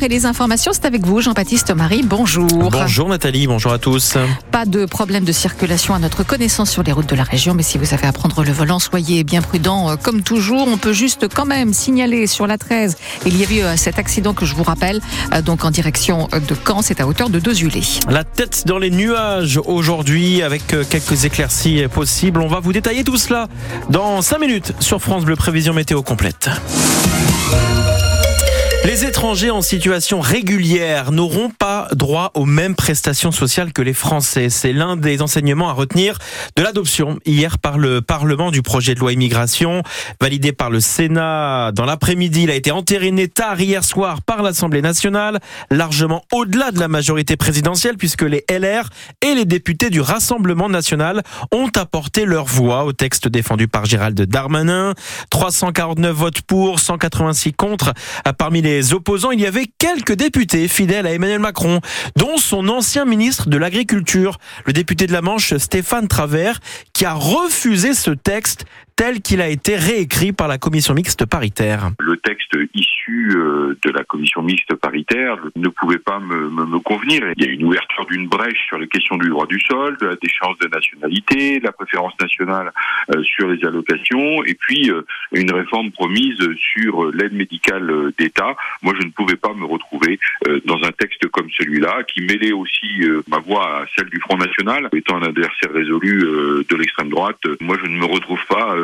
et les informations, c'est avec vous, Jean-Baptiste Marie. Bonjour. Bonjour Nathalie, bonjour à tous. Pas de problème de circulation à notre connaissance sur les routes de la région, mais si vous avez à prendre le volant, soyez bien prudents. Euh, comme toujours, on peut juste quand même signaler sur la 13, il y a eu euh, cet accident que je vous rappelle, euh, donc en direction de Caen, c'est à hauteur de 2 Zulé. La tête dans les nuages aujourd'hui avec quelques éclaircies possibles. On va vous détailler tout cela dans 5 minutes sur France Bleu Prévision Météo complète. Les étrangers en situation régulière n'auront pas droit aux mêmes prestations sociales que les Français. C'est l'un des enseignements à retenir de l'adoption hier par le Parlement du projet de loi immigration, validé par le Sénat dans l'après-midi. Il a été entériné tard hier soir par l'Assemblée nationale, largement au-delà de la majorité présidentielle, puisque les LR et les députés du Rassemblement national ont apporté leur voix au texte défendu par Gérald Darmanin. 349 votes pour, 186 contre. Parmi les opposants, il y avait quelques députés fidèles à Emmanuel Macron, dont son ancien ministre de l'Agriculture, le député de la Manche Stéphane Travers, qui a refusé ce texte tel qu'il a été réécrit par la commission mixte paritaire. Le texte issu euh, de la commission mixte paritaire ne pouvait pas me, me, convenir. Il y a une ouverture d'une brèche sur les questions du droit du sol, de la déchéance de nationalité, la préférence nationale euh, sur les allocations, et puis euh, une réforme promise sur l'aide médicale d'État. Moi, je ne pouvais pas me retrouver dans un texte comme celui-là, qui mêlait aussi ma voix à celle du Front National, étant un adversaire résolu de l'extrême droite. Moi, je ne me retrouve pas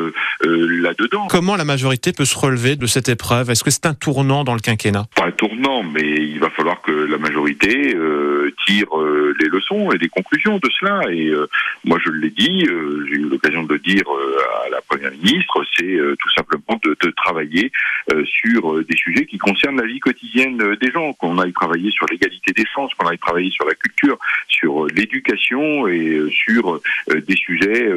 là-dedans. Comment la majorité peut se relever de cette épreuve? Est-ce que c'est un tournant dans le quinquennat? Pas un tournant, mais il va falloir que la majorité euh, tire les leçons et des conclusions de cela. Et moi, je l'ai dit, j'ai eu l'occasion de le dire à la première ministre, c'est tout simplement de, de travailler sur des sujets qui concernent la vie quotidienne des gens, qu'on aille travailler sur l'égalité des chances, qu'on aille travailler sur la culture, sur l'éducation et sur des sujets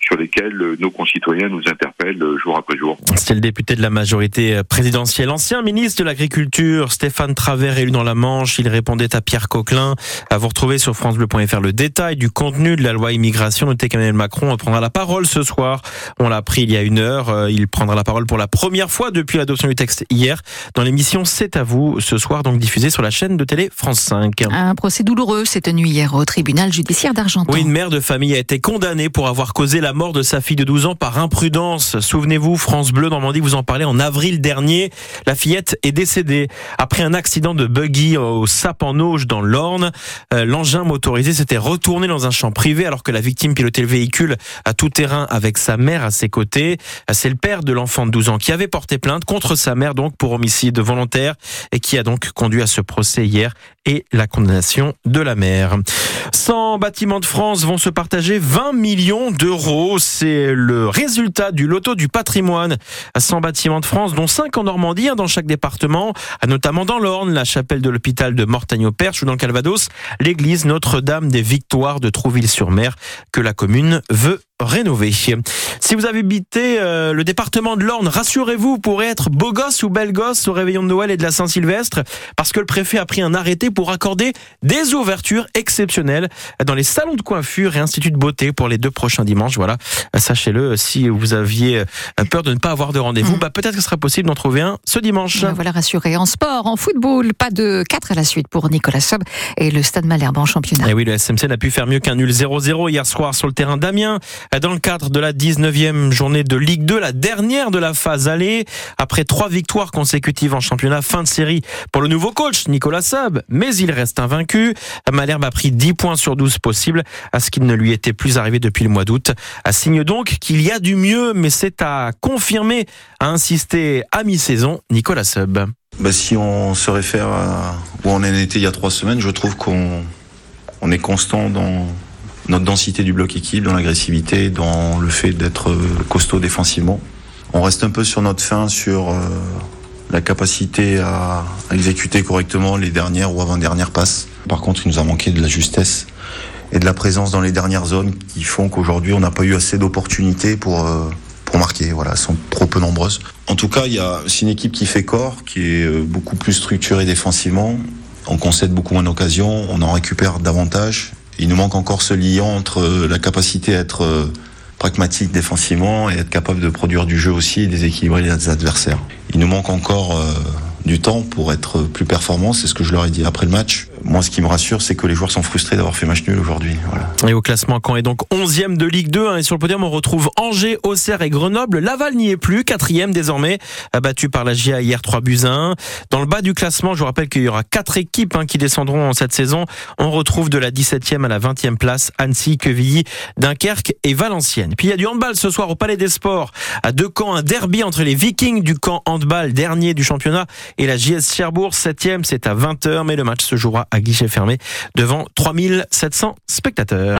sur lesquels nos concitoyens nous interpellent jour après jour. C'est le député de la majorité présidentielle, ancien ministre de l'Agriculture, Stéphane Travers, élu dans la Manche. Il répondait à Pierre Coquelin. À vous retrouver sur francebleu.fr le détail du contenu de la loi immigration. Notez qu'Emmanuel Macron prendra la parole ce soir. On l'a appris il y a une heure. Euh, il prendra la parole pour la première fois depuis l'adoption du texte hier dans l'émission C'est à vous ce soir, donc diffusée sur la chaîne de télé France 5. Un procès douloureux s'est tenu au tribunal judiciaire d'Argenton. Oui, une mère de famille a été condamnée pour avoir causé la mort de sa fille de 12 ans par imprudence. Souvenez-vous, France Bleu Normandie vous en parlait en avril dernier. La fillette est décédée après un accident de buggy au Sap en Auge dans l'Orne. Euh, l'engin motorisé s'était retourné dans un champ privé alors que la victime pilotait le véhicule à tout terrain avec sa mère à ses côtés. C'est le père de l'enfant de 12 ans qui avait porté plainte contre sa mère donc pour homicide volontaire et qui a donc conduit à ce procès hier et la condamnation de la mère. 100 bâtiments de France vont se partager 20 millions d'euros. C'est le résultat du loto du patrimoine. 100 bâtiments de France, dont 5 en Normandie, dans chaque département, notamment dans l'Orne, la chapelle de l'hôpital de Mortagne-au-Perche ou dans le Calvados, l'église Notre-Dame des Victoires de Trouville-sur-Mer que la commune veut rénové. Si vous avez habité euh, le département de l'Orne, rassurez-vous, vous pourrez être beau gosse ou belle gosse au réveillon de Noël et de la Saint-Sylvestre, parce que le préfet a pris un arrêté pour accorder des ouvertures exceptionnelles dans les salons de coiffure et instituts de beauté pour les deux prochains dimanches. Voilà, sachez-le, si vous aviez euh, peur de ne pas avoir de rendez-vous, mm. bah, peut-être que ce sera possible d'en trouver un ce dimanche. voilà, rassuré. En sport, en football, pas de 4 à la suite pour Nicolas Sob et le Stade Malherbe en championnat. Et eh oui, le SMC n'a pu faire mieux qu'un nul 0-0 hier soir sur le terrain d'Amiens dans le cadre de la 19e journée de Ligue 2, la dernière de la phase allée. Après trois victoires consécutives en championnat, fin de série pour le nouveau coach Nicolas Sab, mais il reste invaincu. Malherbe a pris 10 points sur 12 possibles, à ce qui ne lui était plus arrivé depuis le mois d'août. Signe donc qu'il y a du mieux, mais c'est à confirmer, a insisté à mi-saison Nicolas Sub. Bah, si on se réfère à où on en était il y a trois semaines, je trouve qu'on on est constant dans notre densité du bloc équipe, dans l'agressivité, dans le fait d'être euh, costaud défensivement. On reste un peu sur notre fin sur euh, la capacité à, exécuter correctement les dernières ou avant-dernières passes. Par contre, il nous a manqué de la justesse et de la présence dans les dernières zones qui font qu'aujourd'hui, on n'a pas eu assez d'opportunités pour, euh, pour marquer. Voilà, sont trop peu nombreuses. En tout cas, c'est une équipe qui fait corps, qui est beaucoup plus structurée défensivement. On concède beaucoup moins d'occasions, on en récupère davantage il nous manque encore ce lien entre euh, la capacité à être euh, pragmatique défensivement et être capable de produire du jeu aussi et déséquilibrer les adversaires. Il nous manque encore euh, du temps pour être plus performant. C'est ce que je leur ai dit après le match. Moi, ce qui me rassure, c'est que les joueurs sont frustrés d'avoir fait match nul aujourd'hui. Voilà. Et au classement, Caen est donc 11e de Ligue 2. Hein, et sur le podium, on retrouve Angers, Auxerre et Grenoble. Laval n'y est plus, quatrième désormais, battu par la GIA hier 3 buts 1. Dans le bas du classement, je vous rappelle qu'il y aura quatre équipes hein, qui descendront cette saison. On retrouve de la 17e à la 20e place Annecy, Quevilly, Dunkerque et Valenciennes. Puis il y a du handball ce soir au Palais des Sports. À deux camps, un derby entre les Vikings du camp handball, dernier du championnat, et la JS Cherbourg, 7e. C'est à 20h, mais le match se jouera à guichet fermé devant 3700 spectateurs.